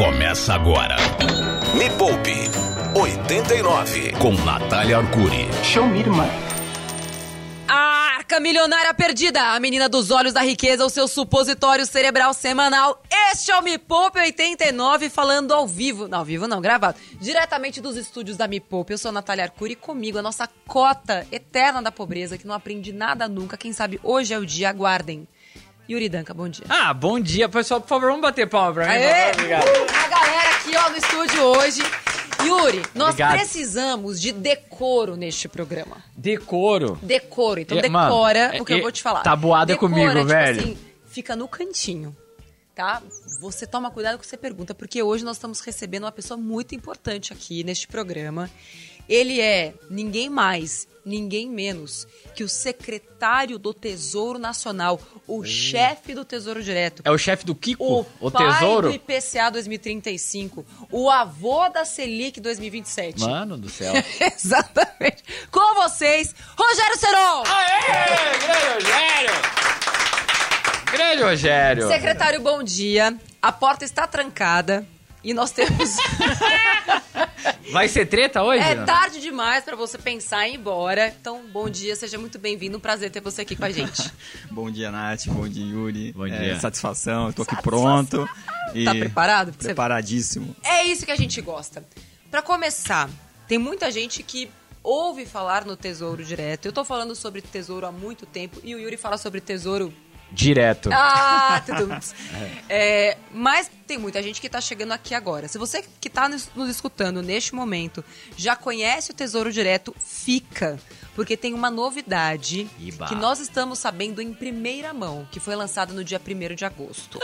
Começa agora. Me Poupe 89 com Natália Arcuri. Show me, irmã. A Arca Milionária Perdida, a menina dos olhos da riqueza, o seu supositório cerebral semanal. Este é o Me Poupe 89, falando ao vivo. Não, ao vivo não, gravado. Diretamente dos estúdios da Me Poupe. Eu sou a Natália Arcuri e comigo a nossa cota eterna da pobreza, que não aprende nada nunca. Quem sabe hoje é o dia, aguardem. Yuri Danca, bom dia. Ah, bom dia, pessoal. Por favor, vamos bater palma pra mim. Aê! Obrigado. A galera aqui, ó, no estúdio hoje. Yuri, nós Obrigado. precisamos de decoro neste programa. Decoro. Decoro. Então É, decora mano, o que é- eu vou te falar. tabuada Decora, comigo, tipo velho. assim, fica no cantinho, tá? Você toma cuidado com o que você pergunta, porque hoje nós estamos recebendo uma pessoa muito importante aqui neste programa. Ele é ninguém mais, ninguém menos que o secretário do Tesouro Nacional, o chefe do Tesouro Direto. É o chefe do Kiko, O, o, pai tesouro. do IPCA 2035, o avô da Selic 2027. Mano do céu. Exatamente. Com vocês, Rogério Seron! Aê, grande Rogério! Grande Rogério! Secretário, bom dia. A porta está trancada e nós temos. Vai ser treta hoje? é tarde demais para você pensar em ir embora. Então, bom dia, seja muito bem-vindo. Um prazer ter você aqui com a gente. Bom dia, Nath. Bom dia, Yuri. Bom É, dia. satisfação, eu tô aqui pronto. E Tá preparado? Preparadíssimo. É isso que a gente gosta. Para começar, tem muita gente que ouve falar no Tesouro Direto. Eu tô falando sobre Tesouro há muito tempo e o Yuri fala sobre Tesouro Direto. Ah, tudo. É, mas tem muita gente que tá chegando aqui agora. Se você que tá nos, nos escutando neste momento já conhece o Tesouro Direto, fica. Porque tem uma novidade Iba. que nós estamos sabendo em primeira mão, que foi lançada no dia 1 de agosto.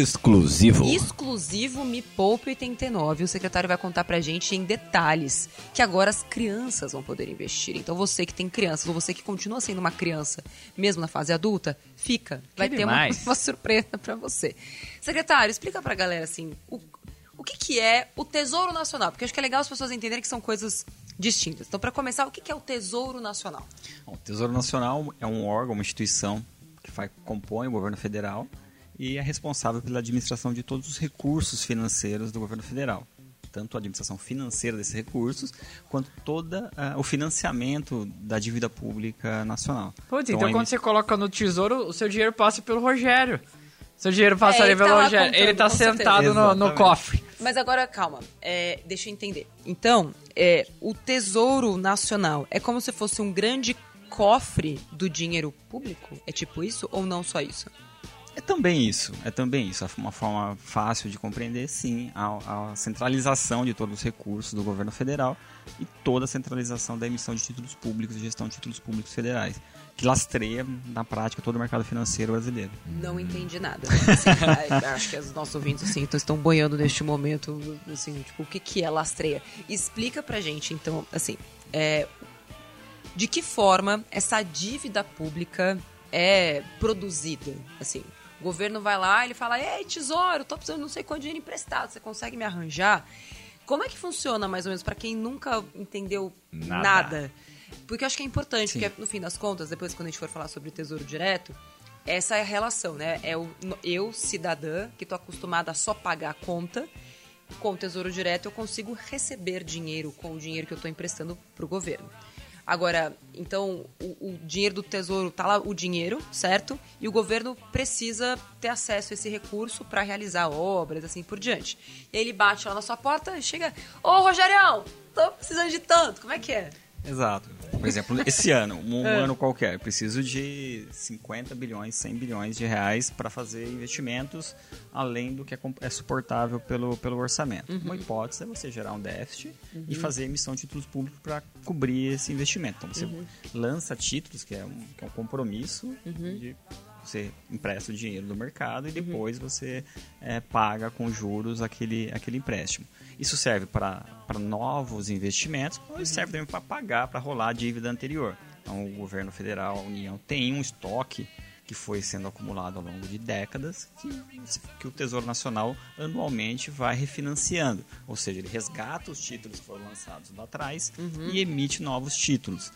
Exclusivo. Exclusivo Me Poupe 89. O secretário vai contar pra gente em detalhes que agora as crianças vão poder investir. Então você que tem crianças, ou você que continua sendo uma criança, mesmo na fase adulta, fica. Vai ter uma, demais. uma surpresa pra você. Secretário, explica pra galera assim, o, o que, que é o Tesouro Nacional? Porque eu acho que é legal as pessoas entenderem que são coisas distintas. Então, pra começar, o que, que é o Tesouro Nacional? Bom, o Tesouro Nacional é um órgão, uma instituição que faz, compõe o governo federal e é responsável pela administração de todos os recursos financeiros do governo federal. Tanto a administração financeira desses recursos, quanto todo o financiamento da dívida pública nacional. Putz, então a quando você coloca no tesouro, o seu dinheiro passa pelo Rogério. Seu dinheiro passa É, ali pelo tá Rogério. Ele tá certeza. sentado no, no cofre. Mas agora, calma, é, deixa eu entender. Então, é, o Tesouro Nacional é como se fosse um grande cofre do dinheiro público? É tipo isso ou não só isso? É também isso, é também isso. Uma forma fácil de compreender, sim, a, a centralização de todos os recursos do governo federal e toda a centralização da emissão de títulos públicos e gestão de títulos públicos federais, que lastreia, na prática, todo o mercado financeiro brasileiro. Não entendi nada. Assim, acho que os nossos ouvintes assim, estão boiando neste momento, assim, tipo, o que, que é lastreia? Explica pra gente, então, assim, é, de que forma essa dívida pública é produzida, assim... O governo vai lá, ele fala: Ei, tesouro, tô precisando não sei quanto dinheiro emprestado, você consegue me arranjar? Como é que funciona, mais ou menos, pra quem nunca entendeu Nada. nada? Porque eu acho que é importante, Sim. porque no fim das contas, depois quando a gente for falar sobre tesouro direto, essa é a relação, né? É o, eu, cidadã, que tô acostumada a só pagar a conta, com o tesouro direto eu consigo receber dinheiro com o dinheiro que eu tô emprestando pro governo. Agora, então, o, o dinheiro do tesouro, tá lá o dinheiro, certo? E o governo precisa ter acesso a esse recurso para realizar obras, assim por diante. E ele bate lá na sua porta e chega: Ô Rogerião, tô precisando de tanto, como é que é? Exato. Por exemplo, esse ano, um É. ano qualquer, eu preciso de 50 bilhões, 100 bilhões de reais para fazer investimentos além do que é, é suportável pelo, pelo orçamento. Uhum. Uma hipótese é você gerar um déficit e fazer emissão de títulos públicos para cobrir esse investimento. Então você Uhum. lança títulos, que é um, que é um compromisso de você empresta o dinheiro do mercado e depois você é, paga com juros aquele, aquele empréstimo. Isso serve para novos investimentos, mas serve também para pagar, para rolar a dívida anterior. Então, o governo federal, a União, tem um estoque que foi sendo acumulado ao longo de décadas, que, que o Tesouro Nacional anualmente vai refinanciando. Ou seja, ele resgata os títulos que foram lançados lá atrás e emite novos títulos.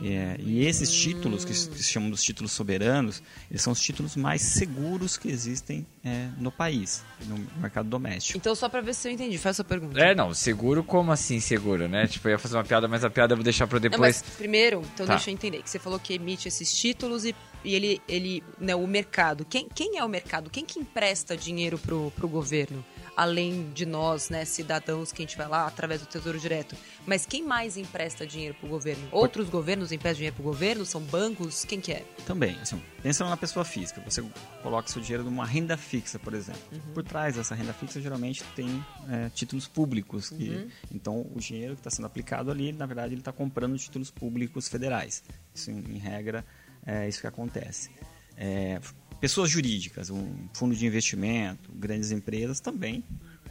É, e esses títulos, que, se- que se chamam dos títulos soberanos, eles são os títulos mais seguros que existem é, no país, no mercado doméstico. Então, só pra ver se eu entendi, faz a sua pergunta. É, não, seguro como assim seguro, né? Tipo, eu ia fazer uma piada, mas a piada eu vou deixar pra Não, depois. mas primeiro, então Tá. deixa eu entender, que você falou que emite esses títulos e, e ele, ele, né, o mercado. Quem, quem é o mercado? Quem que empresta dinheiro pro, pro governo? Além de nós, né, cidadãos, que a gente vai lá através do Tesouro Direto. Mas quem mais empresta dinheiro pro governo? Outros governos emprestam dinheiro pro governo? São bancos? Quem que é? Também, assim, pensando na pessoa física, você coloca seu dinheiro numa renda fixa, por exemplo. Por trás dessa renda fixa, geralmente tem é, títulos públicos. Que, Então, o dinheiro que está sendo aplicado ali, na verdade, ele está comprando títulos públicos federais. Isso, em, em regra, é isso que acontece. É, pessoas jurídicas, um fundo de investimento, grandes empresas também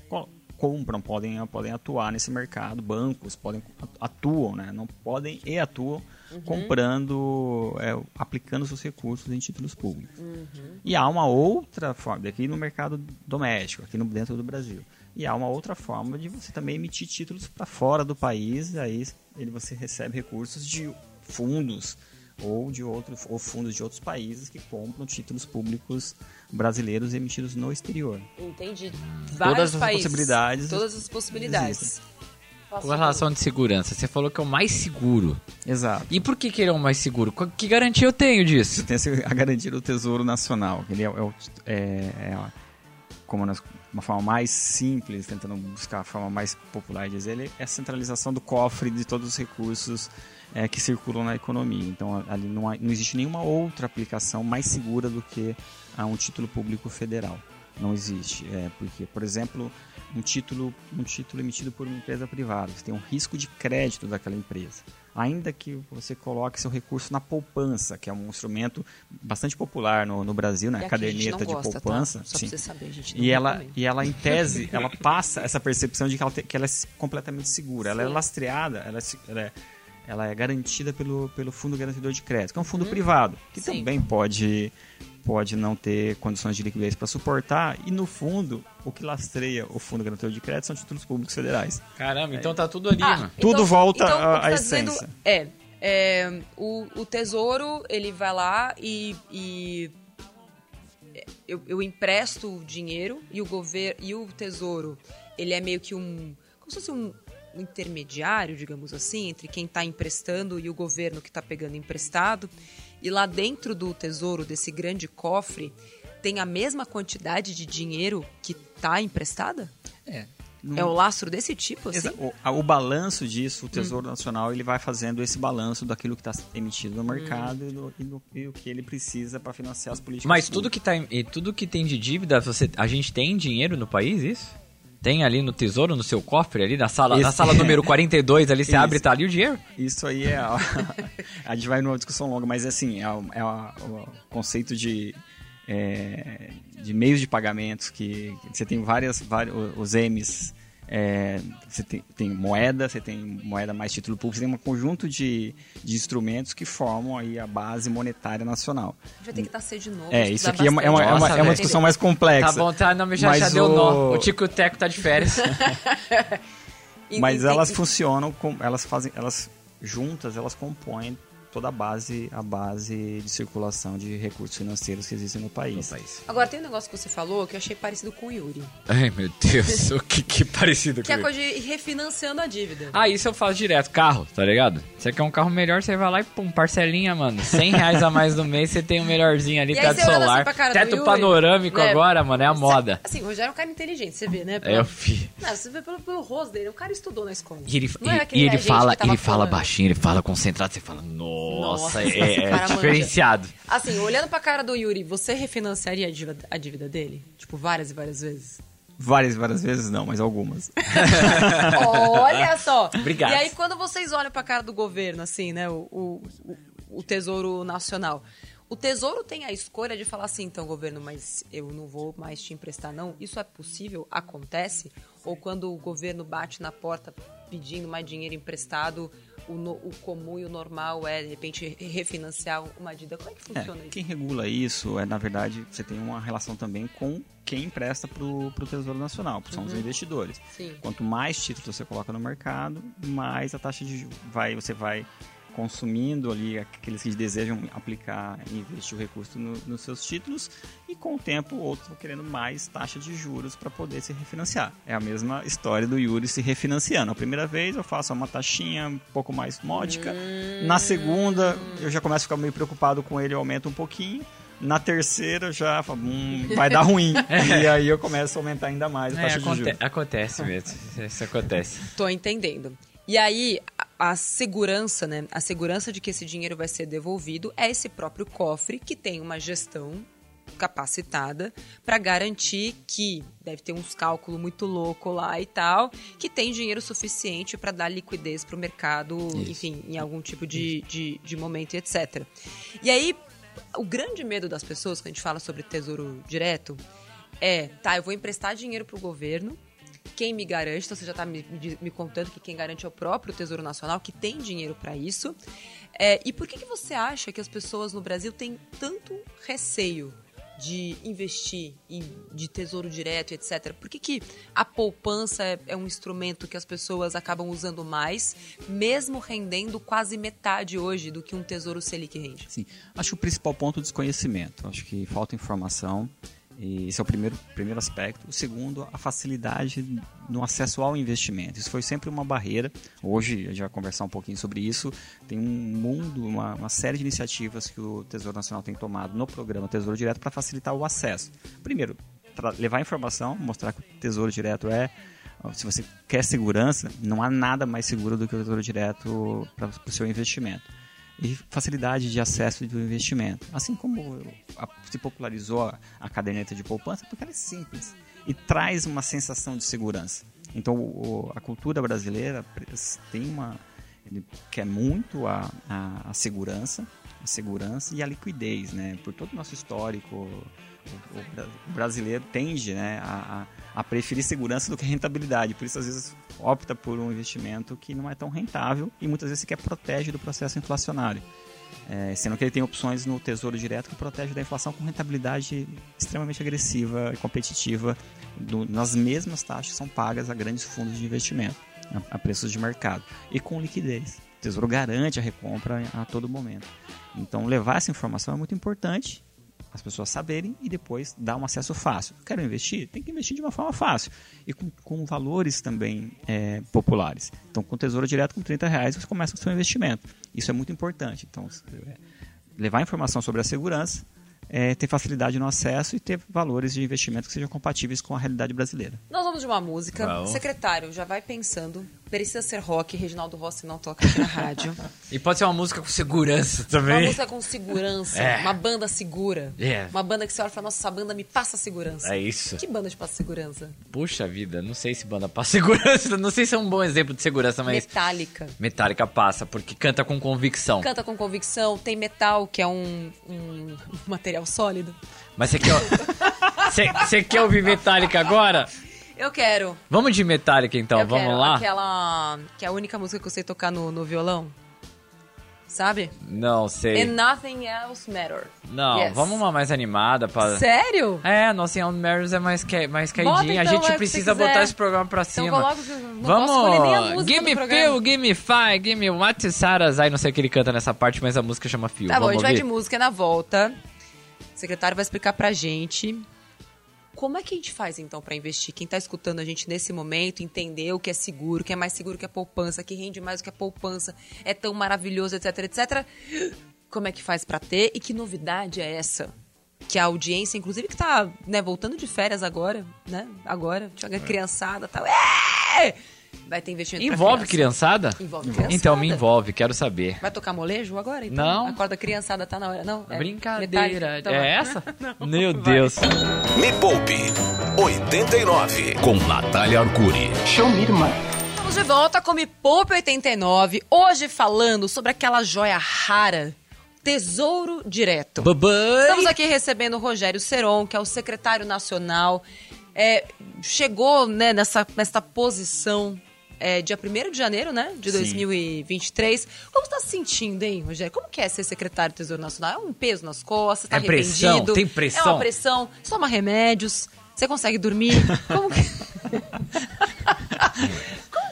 co- compram, podem, podem atuar nesse mercado, bancos podem atuam, né? não podem e atuam comprando, é, aplicando seus recursos em títulos públicos. E há uma outra forma, aqui no mercado doméstico, aqui no, dentro do Brasil. E há uma outra forma de você também emitir títulos para fora do país, aí ele, você recebe recursos de fundos ou de outros ou fundos de outros países que compram títulos públicos brasileiros emitidos no exterior. Entendi. Todas as possibilidades Todas as possibilidades. existem. Com relação de segurança, você falou que é o mais seguro. Exato. E por que, que ele é o mais seguro? Que garantia eu tenho disso? Você tem a garantia do Tesouro Nacional. que Ele é, é o- é- é como nós, uma forma mais simples, tentando buscar a forma mais popular de dizer, ele é a centralização do cofre de todos os recursos é, que circulam na economia. Então, ali não, há- não existe nenhuma outra aplicação mais segura do que a um título público federal. Não existe. É, porque, por exemplo, um título, um título emitido por uma empresa privada, você tem um risco de crédito daquela empresa. Ainda que você coloque seu recurso na poupança, que é um instrumento bastante popular no, no Brasil, né? A caderneta não de gosta, tá? poupança. Só sim. pra você saber, a gente não E ela, e ela, em tese, ela passa essa percepção de que ela, te- que ela é completamente segura. Ela é Sim. lastreada, ela é, ela é, ela é garantida pelo, pelo Fundo Garantidor de Crédito, que é um fundo privado, que. Sim. também pode, pode não ter condições de liquidez para suportar. E, no fundo, o que lastreia o Fundo Garantidor de Crédito são títulos públicos federais. Caramba, então tá tudo ali, Ah, mano. Tudo volta então, à- tá dizendo essência. É, é, o, o tesouro, ele vai lá e, e eu, eu empresto o dinheiro e o governo e o tesouro, ele é meio que um, como se fosse um intermediário, digamos assim, entre quem está emprestando e o governo que está pegando emprestado. E lá dentro do tesouro desse grande cofre tem a mesma quantidade de dinheiro que está emprestada? É. É o lastro desse tipo, assim? O, o balanço disso, o Tesouro Nacional, ele vai fazendo esse balanço daquilo que está emitido no mercado e, do, e do- e o que ele precisa para financiar as políticas Mas tudo públicas. que, tá, em- e tudo que tem de dívida, você, a gente tem dinheiro no país, isso? Tem ali no tesouro, no seu cofre, ali na sala, na Esse- sala número 42, ali você abre e tá ali o dinheiro? Isso aí é. A, a gente vai numa discussão longa, mas assim, é, o- é o conceito de. é, de meios de pagamentos que, que você tem várias, vários os M's é, você tem, tem moeda você tem moeda mais título público você tem um conjunto de, de instrumentos que formam aí a base monetária nacional Vai ter que nascer de novo. é isso aqui é uma, é uma, é uma- Nossa, é uma discussão mais complexa Tá bom, tá, não, já, Mas já deu o- nó. O Tico Teco tá de férias. Mas elas funcionam com elas fazem elas juntas elas compõem toda a base a base de circulação de recursos financeiros que existem no país. Agora, tem um negócio que você falou que eu achei parecido com o Yuri. Ai, meu Deus, o que, que parecido Que é a com coisa de ir refinanciando a dívida. Ah, isso eu faço direto, carro, tá ligado? Você quer um carro melhor, você vai lá e pum, parcelinha, mano. 100 reais a mais no mês, você tem um melhorzinho ali, E aí teto você olhando solar. assim pra cara do teto Yuri, panorâmico né? agora, mano, é a moda. Assim, o Rogério é um cara inteligente, você vê, né? É, Pelo- eu fi. Não, você vê pelo, pelo rosto dele, o cara estudou na escola. E ele, é e- e ele fala, ele fala falando. baixinho, ele fala concentrado, você fala, nossa, é, é manja. diferenciado. Assim, olhando pra cara do Yuri, você refinanciaria a dívida, a dívida dele? Tipo, várias e várias vezes? Várias, várias vezes não, mas algumas. Olha só! Obrigado. E aí, quando vocês olham pra cara do governo, assim, né, o, o- o Tesouro Nacional, o Tesouro tem a escolha de falar assim, então, governo, mas eu não vou mais te emprestar, não? Isso é possível? Acontece? Ou quando o governo bate na porta pedindo mais dinheiro emprestado, o, no- o comum e o normal é, de repente, refinanciar uma dívida? Como é que É, funciona isso? quem regula isso é, na verdade, você tem uma relação também com quem empresta para o Tesouro Nacional, que são os investidores. Sim. Quanto mais títulos você coloca no mercado, mais a taxa de vai, você vai consumindo ali aqueles que desejam aplicar e investir o recurso no, nos seus títulos e com o tempo outros vão querendo mais taxa de juros para poder se refinanciar. É a mesma história do Yuri se refinanciando. A primeira vez eu faço uma taxinha um pouco mais módica, na segunda eu já começo a ficar meio preocupado com ele, eu aumento um pouquinho. Na terceira já hum, vai dar ruim. e aí eu começo a aumentar ainda mais a taxa é, de juros. Acontece mesmo. Isso acontece. Tô entendendo. E aí, a segurança, né? A segurança de que esse dinheiro vai ser devolvido é esse próprio cofre que tem uma gestão capacitada para garantir que deve ter uns cálculos muito louco lá e tal, que tem dinheiro suficiente para dar liquidez para o mercado, Isso. enfim, em algum tipo de, de, de momento e etc. E aí, o grande medo das pessoas quando a gente fala sobre tesouro direto é, tá, eu vou emprestar dinheiro para o governo quem me garante, então você já está me, me, contando que quem garante é o próprio Tesouro Nacional, que tem dinheiro para isso. É, e por que, que você acha que as pessoas no Brasil têm tanto receio de investir em, de tesouro direto, etc. Por que, que a poupança é, é, um instrumento que as pessoas acabam usando mais, mesmo rendendo quase metade hoje do que um tesouro Selic rende? Sim, acho que o principal ponto é o desconhecimento. Acho que falta informação. E esse é o primeiro, primeiro aspecto. O segundo, a facilidade no acesso ao investimento. Isso foi sempre uma barreira. Hoje, a gente vai conversar um pouquinho sobre isso. Tem um mundo, uma, uma série de iniciativas que o Tesouro Nacional tem tomado no programa Tesouro Direto para facilitar o acesso. Primeiro, levar informação, mostrar que o Tesouro Direto é se você quer segurança, não há nada mais seguro do que o Tesouro Direto para o seu investimento e facilidade de acesso do investimento. Assim como se popularizou a caderneta de poupança, porque ela é simples e traz uma sensação de segurança. Então, a cultura brasileira tem uma quer muito a, a, a segurança, a segurança e a liquidez, né? Por todo o nosso histórico, o brasileiro tende, né, a, a preferir segurança do que rentabilidade. Por isso, às vezes, opta por um investimento que não é tão rentável e muitas vezes sequer protege do processo inflacionário. É, sendo que ele tem opções no Tesouro Direto que protege da inflação com rentabilidade extremamente agressiva e competitiva do, nas mesmas taxas que são pagas a grandes fundos de investimento, a, a preços de mercado, e com liquidez. O Tesouro garante a recompra a todo momento. Então, levar essa informação é muito importante as pessoas saberem e depois dar um acesso fácil. Quero investir? Tem que investir de uma forma fácil e com, com valores também é, populares. Então, com tesouro direto, com 30 reais, você começa o seu investimento. Isso é muito importante. Então, é, levar informação sobre a segurança, é, ter facilidade no acesso e ter valores de investimento que sejam compatíveis com a realidade brasileira. Nós vamos de uma música. Secretário, já vai pensando. Precisa ser rock, Reginaldo Rossi não toca aqui na rádio. e pode ser uma música com segurança também. Uma música com segurança. É. Uma banda segura. Yeah. Uma banda que você olha e fala, nossa, essa banda me passa segurança. É isso. Que banda te passa segurança? Puxa vida, não sei se banda passa segurança. Não sei se é um bom exemplo de segurança, mas... Metálica. Metálica passa, porque canta com convicção. Canta com convicção. Tem metal, que é um, um material sólido. Mas você quer... Você quer ouvir Metallica agora? Eu quero. Vamos de Metallica então, eu vamos lá? Aquela. Que é a única música que eu sei tocar no, no violão. Sabe? Não, sei. And Nothing Else Matters. Não, yes. vamos uma mais animada. Pra... Sério? É, Nothing Else Matters é mais, que, mais caidinha. Então, a gente é precisa botar esse programa pra então, cima. Coloco, não vamos. Give me Feel, Give me Fire, Give me What Saras. Aí não sei o que ele canta nessa parte, mas a música chama Feel. Tá vamos bom, a gente vai de música na volta. O secretário vai explicar pra gente como é que a gente faz então para investir? Quem está escutando a gente nesse momento, entender o que é seguro, o que é mais seguro que a poupança, que rende mais do que a poupança, é tão maravilhoso, etc, etc. Como é que faz para ter e que novidade é essa? Que a audiência, inclusive, que está né, voltando de férias agora, né? Agora, tinha a criançada tal. É! Vai ter investimento Envolve criançada? Envolve criançada. Então me envolve, quero saber. Vai tocar molejo agora? Então? Não. Acorda criançada, tá na hora. Não, é Brincadeira. Então, é essa? Não, Meu Deus. Me Poupe 89 com Natália Arcuri. Show me, irmã. Estamos de volta com Me Poupe 89. Hoje falando sobre aquela joia rara Tesouro Direto. Bye Estamos aqui recebendo o Rogério Seron, que é o secretário nacional. É, chegou né, nessa, nessa posição é, dia 1 de janeiro, né? De 2023. Sim. Como você está se sentindo, hein, Rogério? Como que é ser secretário do Tesouro Nacional? É um peso nas costas, tá é pressão, tem pressão. É uma pressão, toma remédios, você consegue dormir. Como que...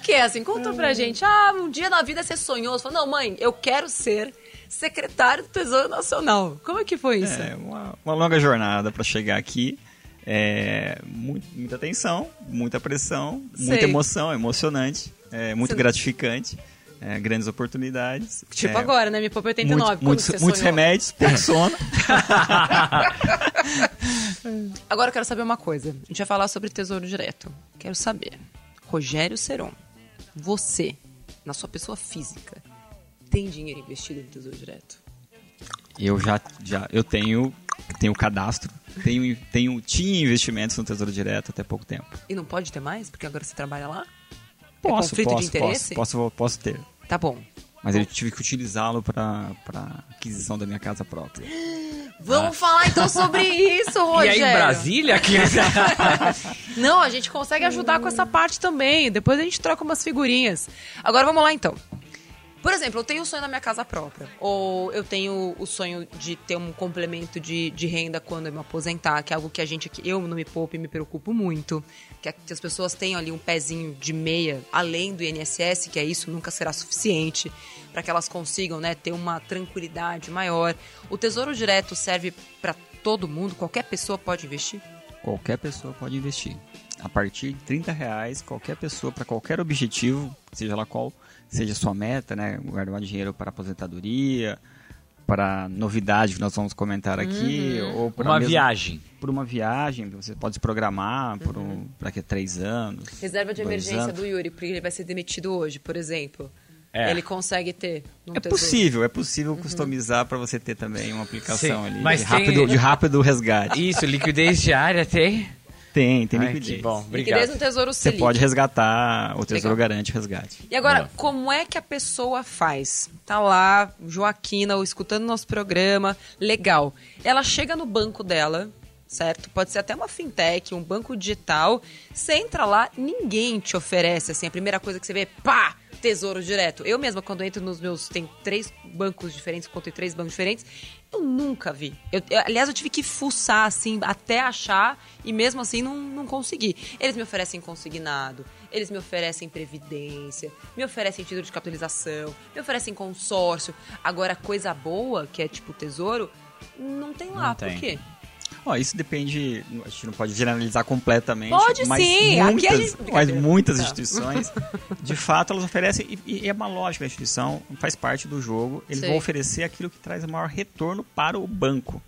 que é assim? Conta pra gente. Ah, um dia na vida você sonhou. Você falou, não, mãe, eu quero ser secretário do Tesouro Nacional. Como é que foi isso? É uma, uma longa jornada para chegar aqui. É, muito, muita tensão, muita pressão, muita Sei. emoção, emocionante, é, muito Você- gratificante, é, grandes oportunidades. Tipo é, agora, né? Me poupa 89. muito- quando muitos, você muitos remédios, pouco sono. Agora eu quero saber uma coisa. A gente vai falar sobre Tesouro Direto. Quero saber. Rogério Seron, você, na sua pessoa física, tem dinheiro investido no Tesouro Direto? Eu já, já eu tenho, tenho cadastro, tenho, tenho, tinha investimentos no Tesouro Direto até pouco tempo. E não pode ter mais? Porque agora você trabalha lá? Posso, conflito de posso, interesse? Posso, posso, posso ter. Tá bom. Mas eu tive que utilizá-lo para aquisição da minha casa própria. Vamos falar então sobre isso, E Rogério. aí em Brasília? Que... Não, a gente consegue ajudar com essa parte também. Depois a gente troca umas figurinhas. Agora vamos lá então. Por exemplo, eu tenho o sonho da minha casa própria. Ou eu tenho o sonho de ter um complemento de, de renda quando eu me aposentar, que é algo que a gente aqui, eu no Me Poupe me preocupo muito. Que, é que as pessoas tenham ali um pezinho de meia além do INSS, que é isso, nunca será suficiente para que elas consigam né, ter uma tranquilidade maior. O Tesouro Direto serve para todo mundo, qualquer pessoa pode investir? Qualquer pessoa pode investir. A partir de 30 reais, qualquer pessoa, para qualquer objetivo, seja lá qual seja a sua meta, né? Guardar dinheiro para aposentadoria, para novidade que nós vamos comentar aqui, ou para Uma mesmo- viagem. por uma viagem, você pode se programar por um, para que três anos. Reserva de emergência anos. do Yuri, porque ele vai ser demitido hoje, por exemplo. É. Ele consegue ter. É possível, é possível customizar para você ter também uma aplicação Sim, ali mas de, tem- rápido, de rápido resgate. Isso, liquidez diária tem. Tem, tem Ai, liquidez. que bom, Liquidez obrigado. no Tesouro Você Selic. pode resgatar, o Tesouro Legal. garante o resgate. E agora, Boa. como é que a pessoa faz? Tá lá, Joaquina, ou escutando nosso programa, legal. Ela chega no banco dela, certo? Pode ser até uma fintech, um banco digital. Você entra lá, ninguém te oferece, assim, a primeira coisa que você vê, pá, tesouro direto. Eu mesma, quando entro nos meus, tem três bancos diferentes, conto em três bancos diferentes, eu nunca vi. Eu- eu- aliás, eu tive que fuçar, assim, até achar, e mesmo assim não, não consegui. Eles me oferecem consignado, eles me oferecem previdência, me oferecem título de capitalização, me oferecem consórcio. Agora, coisa boa, que é tipo tesouro, não tem lá. Não Por tem. quê? Ó, isso depende, a gente não pode generalizar completamente. Pode mas sim, Muitas, gente- mas muitas Tá. instituições, de fato, elas oferecem, e, e é uma lógica da instituição, faz parte do jogo, eles Sei. vão oferecer aquilo que traz maior retorno para o banco,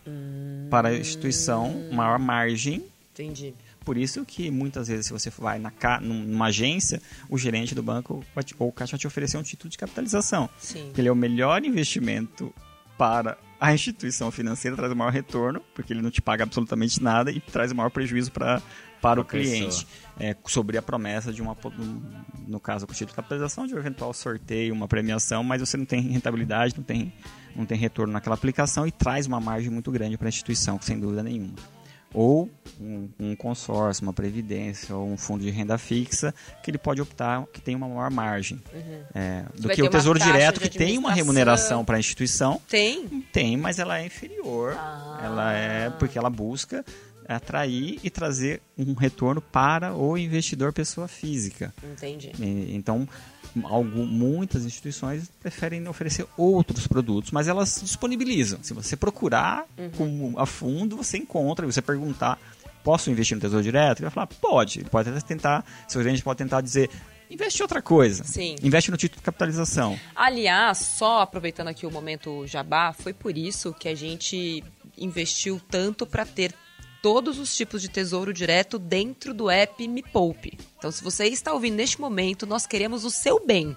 para a instituição, maior margem. Entendi. Por isso que muitas vezes, se você vai na, ca- num- numa agência, o gerente do banco te- ou o caixa vai te oferecer um título de capitalização. Sim. Porque ele é o melhor investimento para a instituição financeira, traz o maior retorno, porque ele não te paga absolutamente nada e traz o maior prejuízo para, para o cliente. É, sobre a promessa de uma, no caso com o título de capitalização, de um eventual sorteio, uma premiação, mas você não tem rentabilidade, não tem, não tem retorno naquela aplicação e traz uma margem muito grande para a instituição, sem dúvida nenhuma. Ou consórcio, uma previdência ou um fundo de renda fixa que ele pode optar que tem uma maior margem. É, do Uhum. Que o Tesouro Direto, que tem uma remuneração para a instituição, Tem? tem, mas ela é inferior. Ah. Ela é porque ela busca atrair e trazer um retorno para o investidor pessoa física. Entendi. E- Então, algu- muitas instituições preferem oferecer outros produtos, mas elas disponibilizam. Se você procurar com- a fundo, você encontra. E você perguntar, posso investir no Tesouro Direto? Ele vai falar, pode. Ele pode até tentar, seu gerente pode tentar dizer, investe em outra coisa. Sim. Investe no título de capitalização. Aliás, só aproveitando aqui o momento jabá, foi por isso que a gente investiu tanto para ter todos os tipos de tesouro direto dentro do app Me Poupe. Então, se você está ouvindo neste momento, nós queremos o seu bem.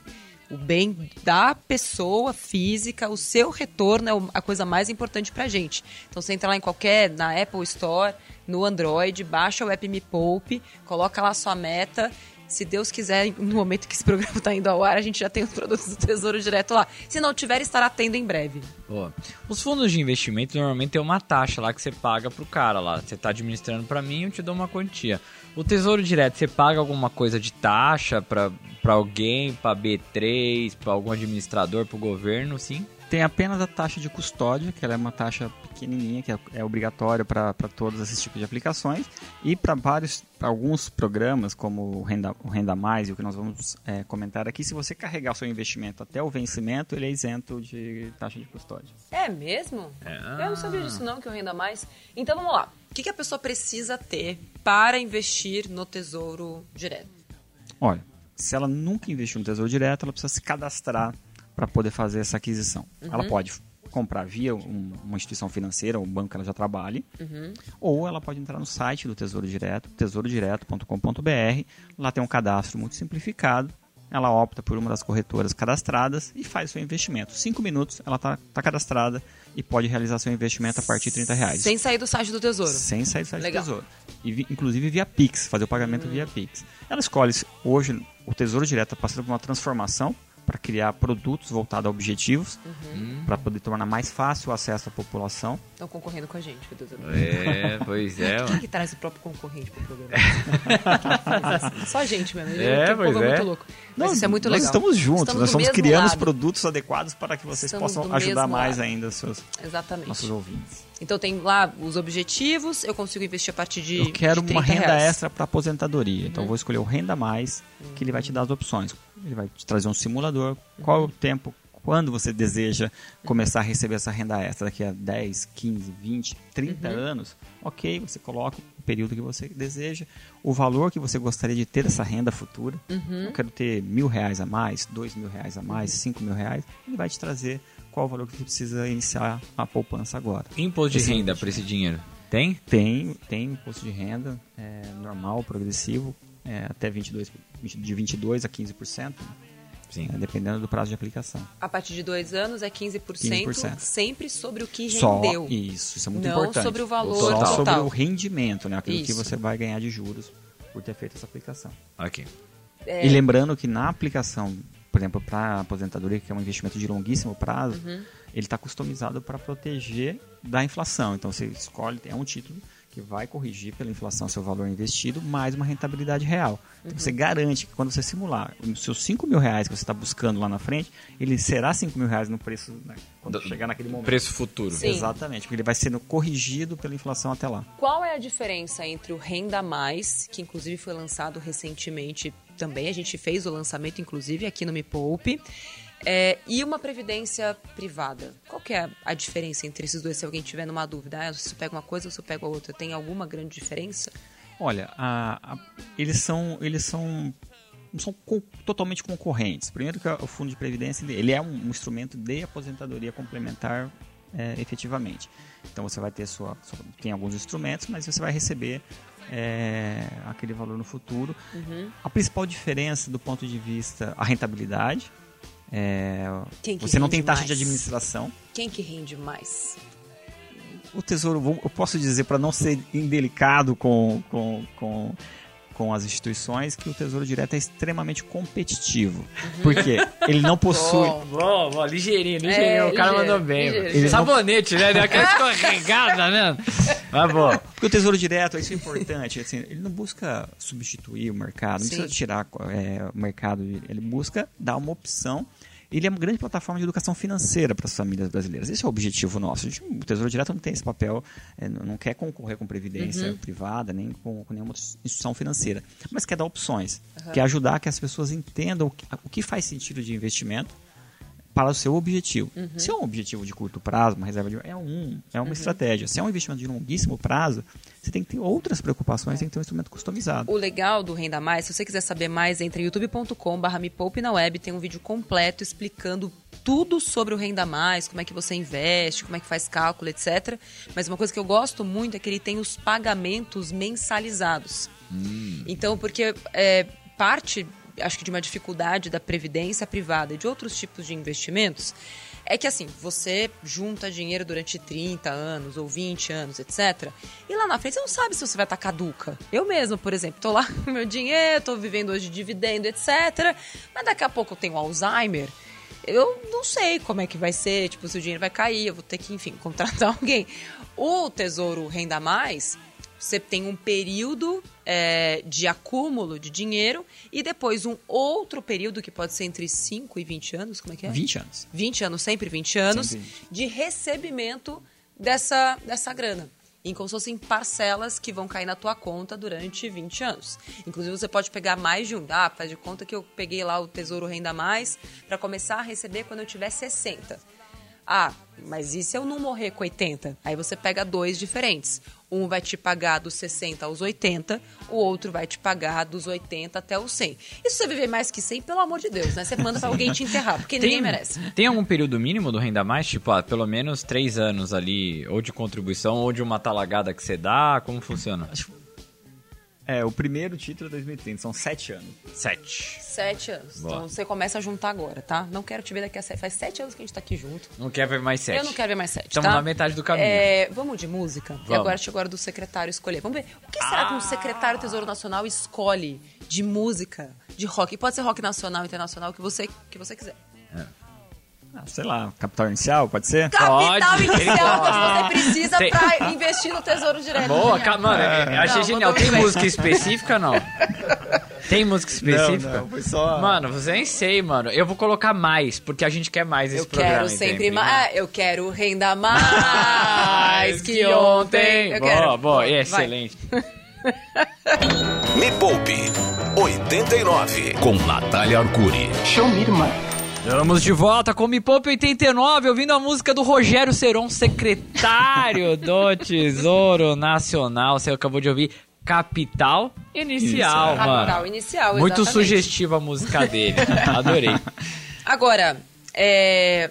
O bem da pessoa física, o seu retorno é a coisa mais importante pra gente. Então você entra lá em qualquer, na Apple Store, no Android, baixa o app Me Poupe, coloca lá sua meta se Deus quiser, no momento que esse programa está indo ao ar, a gente já tem os produtos do Tesouro Direto lá. Se não tiver, estará tendo em breve. Boa. Os fundos de investimento normalmente tem uma taxa lá que você paga pro cara lá. Você tá administrando pra mim, eu te dou uma quantia. O Tesouro Direto, você paga alguma coisa de taxa pra alguém, pra B3, pra algum administrador, pro governo, sim? Tem apenas a taxa de custódia, que ela é uma taxa pequenininha, que é, é obrigatória para todos esses tipos de aplicações. E para vários, alguns programas, como o Renda, o Renda Mais e o que nós vamos é, comentar aqui, se você carregar o seu investimento até o vencimento, ele é isento de taxa de custódia. É mesmo? É. Eu não sabia disso não, que eu renda mais. Então vamos lá. O que, que a pessoa precisa ter para investir no Tesouro Direto? Olha, se ela nunca investiu no Tesouro Direto, ela precisa se cadastrar para poder fazer essa aquisição. Ela pode comprar via um- uma instituição financeira, um banco que ela já trabalhe, ou ela pode entrar no site do Tesouro Direto, tesourodireto.com.br. Lá tem um cadastro muito simplificado. Ela opta por uma das corretoras cadastradas e faz seu investimento. Cinco minutos, ela está cadastrada e pode realizar seu investimento a partir de 30 reais. Sem sair do site do Tesouro. Sem sair do site Legal. do Tesouro. E vi- inclusive via Pix, fazer o pagamento via Pix. Ela escolhe, hoje, o Tesouro Direto está passando por uma transformação para criar produtos voltados a objetivos, para poder tornar mais fácil o acesso à população. Estão concorrendo com a gente, meu Deus. É, pois é, Quem que traz o próprio concorrente pro programa? Quem faz assim? Só a gente mesmo. É, o povo pois é é. muito louco. Mas isso é muito nós legal. estamos juntos, Estamos nós do estamos criando os lado. produtos adequados para que vocês Estamos possam do ajudar mais lado. ainda os seus Exatamente. nossos ouvintes. Então tem lá os objetivos, eu consigo investir a partir de Eu quero de uma 30 renda reais. extra para aposentadoria. Uhum. Então eu vou escolher o Renda Mais, que ele vai te dar as opções. Ele vai te trazer um simulador. Qual Uhum. é o tempo, quando você deseja começar a receber essa renda extra? Daqui a 10, 15, 20, 30 Uhum. anos? Ok, você coloca o período que você deseja, o valor que você gostaria de ter essa renda futura. Uhum. Eu quero ter mil reais a mais, dois mil reais a mais, cinco mil reais. Ele vai te trazer qual o valor que você precisa iniciar a poupança agora. Imposto de Esse renda para esse dinheiro. Tem? Tem, tem imposto de renda é, normal, progressivo, é, até 22, de 22% a 15%, Sim. é, dependendo do prazo de aplicação. A partir de dois anos é 15%, 15%. sempre sobre o que Só rendeu. isso, isso é muito Não importante. sobre o valor Só total. sobre o rendimento, né? Aquilo que Isso. você vai ganhar de juros por ter feito essa aplicação. Aqui. É. E lembrando que na aplicação, por exemplo, para aposentadoria, que é um investimento de longuíssimo prazo, Uhum. ele está customizado para proteger da inflação. Então você escolhe, é um título que vai corrigir pela inflação seu valor investido mais uma rentabilidade real. Então você garante que quando você simular os seus 5 mil reais que você está buscando lá na frente, ele será 5 mil reais no preço né, quando Do- chegar naquele momento. Preço futuro. Sim. Exatamente, porque ele vai sendo corrigido pela inflação até lá. Qual é a diferença entre o Renda Mais, que inclusive foi lançado recentemente também, a gente fez o lançamento inclusive aqui no Me Poupe, é, e uma previdência privada? Qual que é a diferença entre esses dois, se alguém tiver numa dúvida? Ah, se eu pego uma coisa ou se eu pego a outra, tem alguma grande diferença? Olha, a- a- eles são eles são são co- totalmente concorrentes. Primeiro que o fundo de previdência ele, é um, um instrumento de aposentadoria complementar é, efetivamente. Então você vai ter sua, sua- tem alguns instrumentos, mas você vai receber é, aquele valor no futuro. A principal diferença do ponto de vista a rentabilidade é, você não tem taxa de mais? administração. Quem que rende mais? o tesouro, eu posso dizer para não ser indelicado com, com, com, com as instituições, que o tesouro direto é extremamente competitivo. Porque ele não possui. Bom. Bom, bom, ligeirinho, ligeirinho. É, o cara ligeiro, mandou bem. ligeiro. Sabonete, né? Deu aquela escorregada, né? Mas bom. Porque o tesouro direto, isso é importante, assim, ele não busca substituir o mercado, não Sim. precisa tirar é, o mercado, ele busca dar uma opção. Ele é uma grande plataforma de educação financeira para as famílias brasileiras. Esse é o objetivo nosso. Gente- O Tesouro Direto não tem esse papel, é, não quer concorrer com previdência Uhum. privada, nem com, com nenhuma instituição financeira, mas quer dar opções, quer ajudar que as pessoas entendam o que, o que faz sentido de investimento para o seu objetivo. Uhum. Se é um objetivo de curto prazo, uma reserva de é um, é uma estratégia. Se é um investimento de longuíssimo prazo, você tem que ter outras preocupações, tem que ter um instrumento customizado. O legal do Renda Mais, se você quiser saber mais, entre youtube.com.br me poupe na web, tem um vídeo completo explicando tudo sobre o Renda Mais, como é que você investe, como é que faz cálculo, etc. Mas uma coisa que eu gosto muito é que ele tem os pagamentos mensalizados. Então, porque é, parte, acho que de uma dificuldade da previdência privada e de outros tipos de investimentos é que assim, você junta dinheiro durante 30 anos ou 20 anos, etc. E lá na frente você não sabe se você vai estar caduca. Eu mesmo, por exemplo, tô lá com meu dinheiro, tô vivendo hoje de dividendo, etc. Mas daqui a pouco eu tenho Alzheimer. Eu não sei como é que vai ser, tipo, se o dinheiro vai cair, eu vou ter que, enfim, contratar alguém. O Tesouro Renda Mais, você tem um período é, de acúmulo de dinheiro e depois um outro período que pode ser entre 5 e 20 anos, como é que é? 20 anos. 20 anos, sempre 20 anos, Sempre 20. de recebimento dessa, dessa grana. Em como se fossem parcelas que vão cair na tua conta durante 20 anos. Inclusive, você pode pegar mais de um. Ah, faz de conta que eu peguei lá o Tesouro Renda Mais para começar a receber quando eu tiver 60. Ah, mas e se eu não morrer com 80? Aí você pega dois diferentes. Um vai te pagar dos 60 aos 80, o outro vai te pagar dos 80 até os 100. E se você viver mais que 100, pelo amor de Deus, né? Você manda pra alguém te enterrar, porque ninguém merece. Tem algum período mínimo do Renda Mais? Tipo, ah, pelo menos três anos ali, ou de contribuição, ou de uma talagada que você dá? Como funciona? É, o primeiro título é 2030, são 7 anos. Sete. Sete anos. Boa. Então você começa a juntar agora, tá? Não quero te ver daqui a sete. Faz sete anos que a gente tá aqui junto. Não quer ver mais sete. Eu não quero ver mais sete. Estamos tá? na metade do caminho. É, vamos de música? E Vamos. agora chegou a hora do secretário escolher. Vamos ver. O que será que um secretário do Tesouro Nacional escolhe de música, de rock? E pode ser rock nacional, internacional, o que você, que você quiser. Ah, sei lá, capital inicial, pode ser? Capital Pode. inicial que você precisa Tem- pra investir no Tesouro Direto. Boa, Genial. ca- mano, eu achei Não, genial. Tem música específica não? Tem música específica? Não, não, foi só- Mano, você nem sei, mano. Eu vou colocar mais, porque a gente quer mais esse Eu programa. quero sempre entende? mais. Eu quero renda mais que ontem. Eu boa, quero. boa, excelente. Me Poupe 89 com Natália Arcuri. Estamos de volta com Me Poupe 89, ouvindo a música do Rogério Seron, secretário do Tesouro Nacional. Você acabou de ouvir Capital Inicial, mano. Capital inicial, Muito exatamente. sugestiva a música dele. Adorei. Agora, é,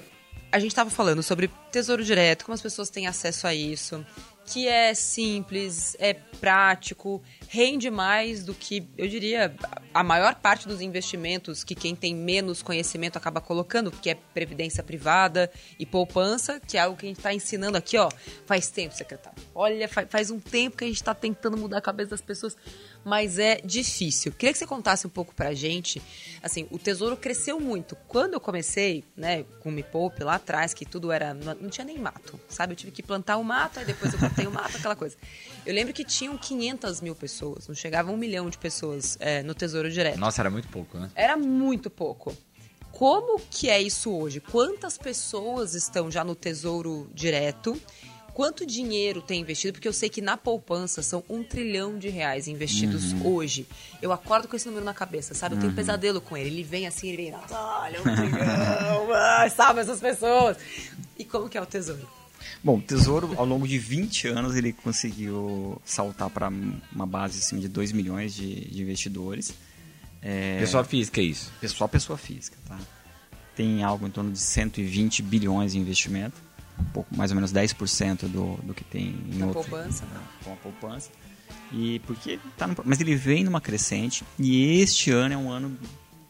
a gente estava falando sobre tesouro direto, como as pessoas têm acesso a isso, que é simples, é prático, rende mais do que, eu diria, a maior parte dos investimentos que quem tem menos conhecimento acaba colocando, que é previdência privada e poupança, que é algo que a gente está ensinando aqui, ó, faz tempo, secretário. Olha, fa- faz um tempo que a gente está tentando mudar a cabeça das pessoas, mas é difícil. Queria que você contasse um pouco pra gente, assim, o Tesouro cresceu muito. Quando eu comecei, né, com o Me Poupe lá atrás, que tudo era, não tinha nem mato, sabe? Eu tive que plantar o mato, aí depois eu plantei o mato, aquela coisa. Eu lembro que tinham 500 mil pessoas, não chegava a um milhão de pessoas é, no Tesouro Direto. Nossa, era muito pouco, né? Era muito pouco. Como que é isso hoje? Quantas pessoas estão já no Tesouro Direto? Quanto dinheiro tem investido? Porque eu sei que na poupança são um trilhão de reais investidos hoje. Eu acordo com esse número na cabeça, sabe? Eu tenho um pesadelo com ele. Ele vem assim, ele vem, Natália, um trilhão, sabe essas pessoas. E como que é o Tesouro? Bom, o Tesouro, ao longo de 20 anos, ele conseguiu saltar para uma base assim, de 2 milhões de, de investidores. É, Pessoa física é isso. Só pessoa física, tá? Tem algo em torno de 120 bilhões em investimento, um pouco mais ou menos 10% do, do que tem em Na outro, poupança. com a poupança. E porque tá no- mas ele vem numa crescente e este ano é um ano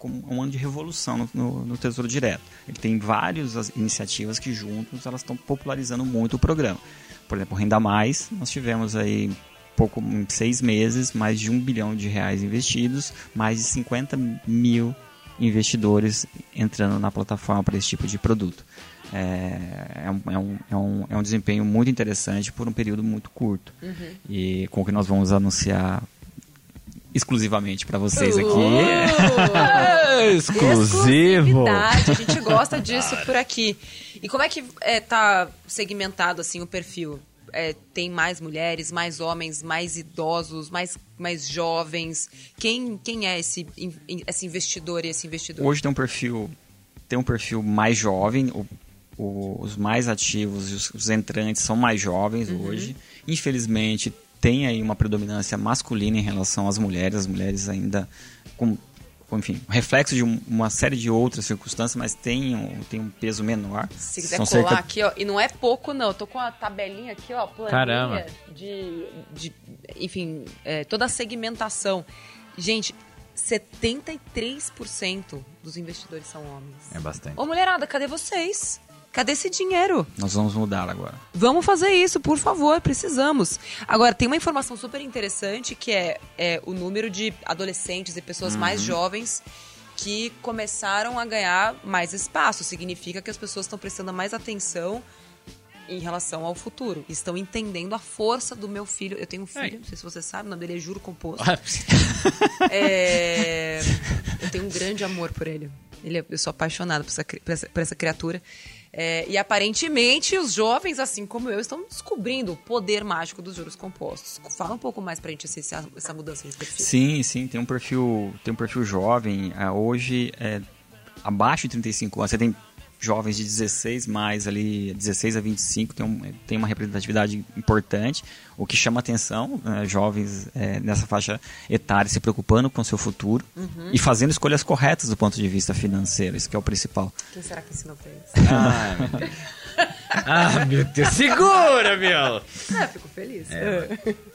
um ano de revolução no, no- no Tesouro Direto. Ele tem várias as iniciativas que juntos elas estão popularizando muito o programa. Por exemplo, Renda Mais, nós tivemos aí pouco em seis meses mais de um bilhão de reais investidos, mais de 50 mil investidores entrando na plataforma para esse tipo de produto. É, é, um, é, um, é, um, é um desempenho muito interessante por um período muito curto. E com o que nós vamos anunciar exclusivamente para vocês aqui. Uh! exclusivo. Exclusividade, a gente gosta disso por aqui. E como é que é, tá segmentado assim o perfil? É, tem mais mulheres, mais homens, mais idosos, mais, mais jovens? Quem, quem é esse, esse investidor e esse investidor? Hoje tem um perfil tem um perfil mais jovem, o- o- os mais ativos e os, os entrantes são mais jovens hoje. Infelizmente tem aí uma predominância masculina em relação às mulheres, as mulheres ainda com com, enfim, reflexo de um- uma série de outras circunstâncias, mas tem um, tem um peso menor. Se quiser São colar cerca- aqui, ó, e não é pouco, não. Eu tô com a tabelinha aqui, ó, planilha Caramba. De, de. Enfim, é, toda a segmentação. Gente, 73% dos investidores são homens. É bastante. Ô, mulherada, cadê vocês? Cadê esse dinheiro? Nós vamos mudar agora. Vamos fazer isso, por favor, precisamos. Agora, tem uma informação super interessante que é, é o número de adolescentes e pessoas mais jovens que começaram a ganhar mais espaço. Significa que as pessoas estão prestando mais atenção em relação ao futuro. Estão entendendo a força do meu filho. Eu tenho um filho, É. não sei se você sabe, o nome dele é Juro Composto. É, eu tenho um grande amor por ele. ele é- eu sou apaixonada por essa, por essa, por essa criatura. É, e aparentemente os jovens, assim como eu, estão descobrindo o poder mágico dos juros compostos. Fala um pouco mais pra gente essa, essa mudança de perfil. Sim, sim, tem um perfil, tem um perfil jovem. ah, hoje, é, abaixo de 35 anos, você tem jovens de 16 mais ali, 16 a 25, tem, um, tem uma representatividade importante. O que chama atenção, né, jovens é, nessa faixa etária se preocupando com o seu futuro e fazendo escolhas corretas do ponto de vista financeiro, isso que é o principal. Quem será que ensinou pra eles? Deus. Ah, meu Deus. Segura, meu. Ah, fico feliz.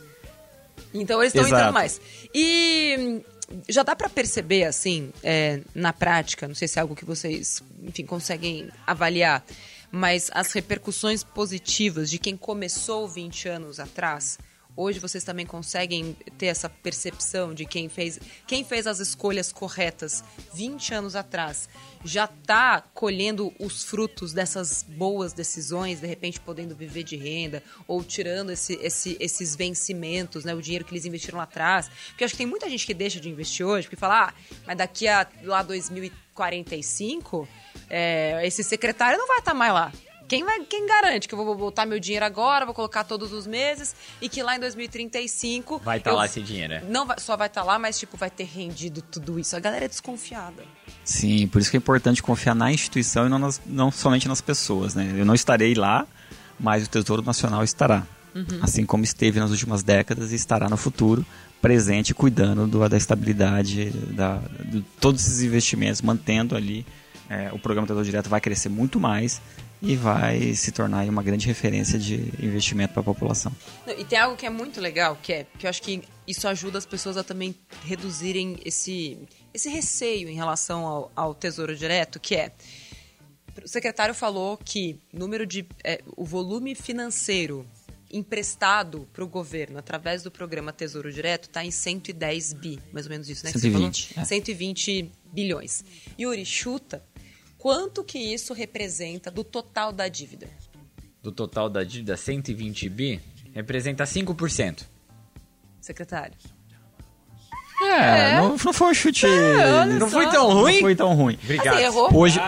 Então eles estão entrando mais. E já dá pra perceber, assim, é, na prática, não sei se é algo que vocês, enfim, conseguem avaliar, mas as repercussões positivas de quem começou 20 anos atrás. Hoje vocês também conseguem ter essa percepção de quem fez, quem fez as escolhas corretas 20 anos atrás já está colhendo os frutos dessas boas decisões, de repente podendo viver de renda ou tirando esse, esse- esses vencimentos, né, o dinheiro que eles investiram lá atrás. Porque acho que tem muita gente que deixa de investir hoje, porque fala, ah, mas daqui a lá 2045, é, esse secretário não vai estar mais lá. Quem, vai, quem garante que eu vou botar meu dinheiro agora, vou colocar todos os meses e que lá em 2035 Vai estar eu- lá esse dinheiro, né? Não vai- só vai estar lá, mas tipo vai ter rendido tudo isso. A galera é desconfiada. Sim, por isso que é importante confiar na instituição e não, nas- não somente nas pessoas. Né? Eu não estarei lá, mas o Tesouro Nacional estará. Assim como esteve nas últimas décadas e estará no futuro, presente, cuidando do- da estabilidade da, de todos esses investimentos, mantendo ali. é, o programa Tesouro Direto vai crescer muito mais e vai se tornar uma grande referência de investimento para a população. E tem algo que é muito legal, que é que eu acho que isso ajuda as pessoas a também reduzirem esse, esse receio em relação ao, ao Tesouro Direto, que é o secretário falou que número de é, o volume financeiro emprestado para o governo através do programa Tesouro Direto está em 110 bi, mais ou menos isso, né? que você 120, falou? é. 120 bilhões. Yuri, chuta quanto que isso representa do total da dívida? Do total da dívida, 120 bi, representa 5%. Secretário. É, Não, não foi um chute. Não foi tão ruim? Não foi tão ruim. Obrigado. Assim, errou. Hoje,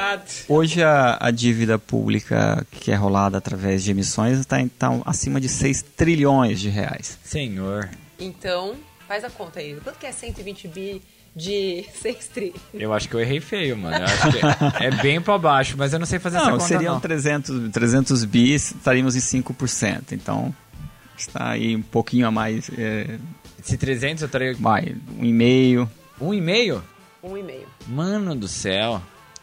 hoje a, a dívida pública que é rolada através de emissões está então, acima de 6 trilhões de reais. Senhor. Então, faz a conta aí. Quanto que é 120 bi de 6 tri? Eu acho que eu errei feio, mano. Eu acho que é bem pra baixo, mas eu não sei fazer essa Não, conta seriam não. 300, 300 bis, estaríamos em 5%. Então, está aí um pouquinho a mais, é, Se 300 eu estaria... vai, um e meio. Um e meio? Um e meio. Mano do céu.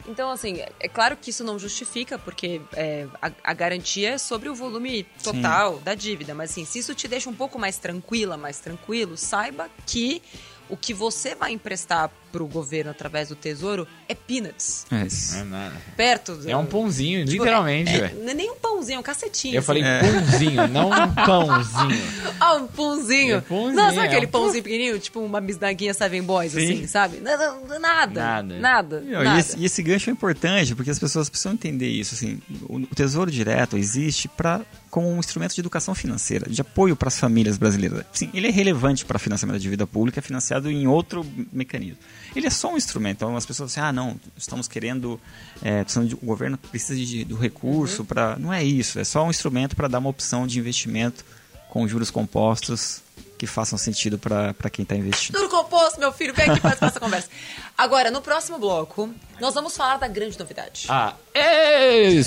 Então, assim, é- claro que isso não justifica, porque é, a, a garantia é sobre o volume total da dívida. Mas, assim, se isso te deixa um pouco mais tranquila, mais tranquilo, saiba que o que você vai emprestar pro governo através do Tesouro é peanuts. É é nada. Perto. É um pãozinho, Tipo, literalmente, é- velho. Não é nem um pãozinho, é um cacetinho. Eu assim. falei pãozinho, não um pãozinho. Ah, um pãozinho. É pãozinho, Não, sabe é aquele um pão- pãozinho pequenininho? Tipo uma bisnaguinha Seven Boys, Sim. assim, sabe? Nada. Nada. Nada. Nada. Não, nada. E, esse, e esse gancho é importante porque as pessoas precisam entender isso. Assim, o, o Tesouro Direto existe para como um instrumento de educação financeira, de apoio para as famílias brasileiras. Sim, ele é relevante para financiamento da dívida pública, é financiado em outro mecanismo. Ele é só um instrumento. Então as pessoas dizem, ah, não, estamos querendo, é, precisamos de- o governo precisa de, do recurso para. Não é isso. É só um instrumento para dar uma opção de investimento com juros compostos que façam sentido para quem está investindo. Tudo composto, meu filho. Vem aqui participar dessa conversa. Agora, no próximo bloco, nós vamos falar da grande novidade. A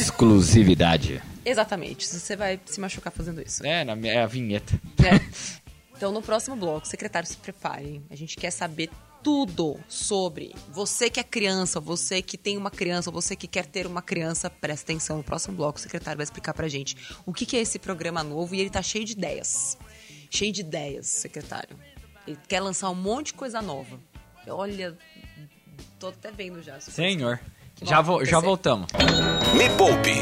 exclusividade. Exatamente. Você vai se machucar fazendo isso. É, na minha, é a vinheta. É. Então, no próximo bloco, secretário, se preparem. A gente quer saber tudo sobre você que é criança, você que tem uma criança, você que quer ter uma criança. Presta atenção, no próximo bloco o secretário vai explicar pra gente o que que é esse programa novo e ele tá cheio de ideias. Cheio de ideias, secretário. Ele quer lançar um monte de coisa nova. Olha, tô até vendo já. Senhor. Já, vo já voltamos. Me Poupe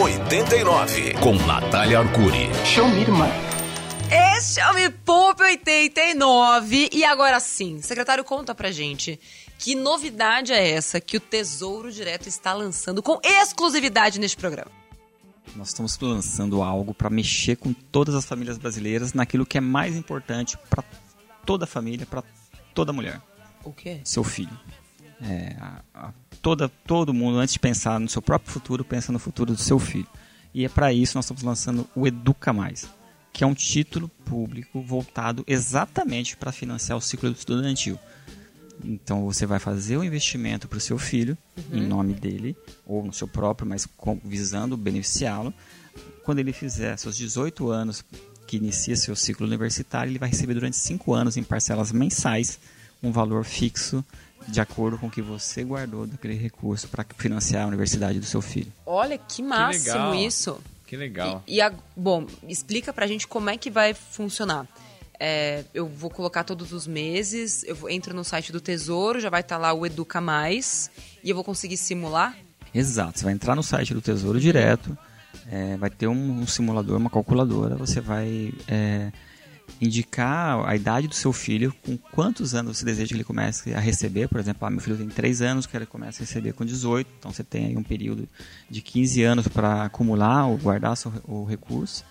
89 com Natália Arcuri. Show me, irmã. Este é o Me Poupe 89. E agora sim, secretário, conta pra gente que novidade é essa que o Tesouro Direto está lançando com exclusividade neste programa. Nós estamos lançando algo para mexer com todas as famílias brasileiras naquilo que é mais importante para toda a família, para toda mulher. O quê? Seu filho. É, a, a, toda, todo mundo, antes de pensar no seu próprio futuro, pensa no futuro do seu filho. E é para isso que nós estamos lançando o Educa Mais, que é um título público voltado exatamente para financiar o ciclo estudantil. Então você vai fazer o investimento para o seu filho, uhum. em nome dele, ou no seu próprio, mas com, visando beneficiá-lo. Quando ele fizer seus 18 anos, que inicia seu ciclo universitário, ele vai receber durante 5 anos, em parcelas mensais, um valor fixo de acordo com o que você guardou daquele recurso para financiar a universidade do seu filho. Olha que máximo que isso. Que legal. E, e a, bom, explica pra gente como é que vai funcionar. É, eu vou colocar todos os meses, eu entro no site do Tesouro, já vai estar tá lá o Educa Mais, e eu vou conseguir simular? Exato, você vai entrar no site do Tesouro direto, é, vai ter um, um, simulador, uma calculadora, você vai é, indicar a idade do seu filho, com quantos anos você deseja que ele comece a receber. Por exemplo, ah, meu filho tem 3 anos, quero que ele comece a receber com 18, então você tem aí um período de 15 anos para acumular ou guardar o recurso